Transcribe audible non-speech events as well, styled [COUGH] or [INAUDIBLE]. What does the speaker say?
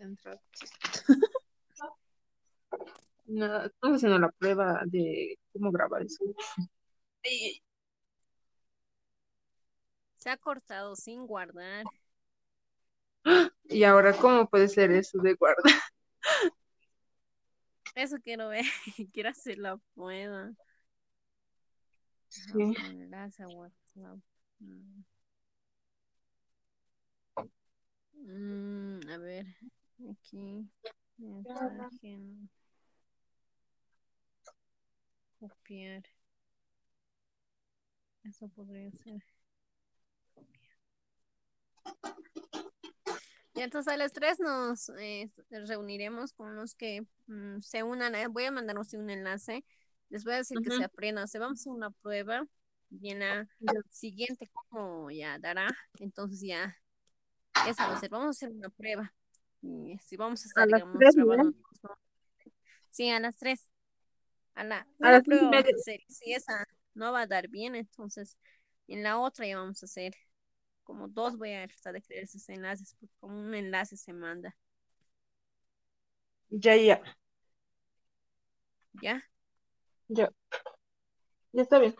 entrar. [LAUGHS] No, estamos haciendo la prueba de cómo grabar eso. Se ha cortado sin guardar. [GASPS] Y ahora, ¿cómo puede ser eso de guardar? [LAUGHS] Eso quiero ver. [LAUGHS] quiero hacer la prueba. Sí. A WhatsApp. Mm. Mm, a ver, aquí. Mensaje. Copiar. Eso podría ser. Y entonces a las tres nos eh, reuniremos con los que mm, se unan. eh, Voy a mandaros un enlace. Les voy a decir que se aprendan. Se vamos a hacer una prueba. Y en la siguiente, como ya dará, entonces ya va a ser. Vamos a hacer una prueba. Y si vamos a estar, las digamos, tres, a las tres. A la A las prueba vamos a media. hacer. Si esa no va a dar bien, entonces en la otra ya vamos a hacer como dos voy a tratar de crear esos enlaces, porque como un enlace se manda, Ya, ya, ¿ya? ya. Ya está bien.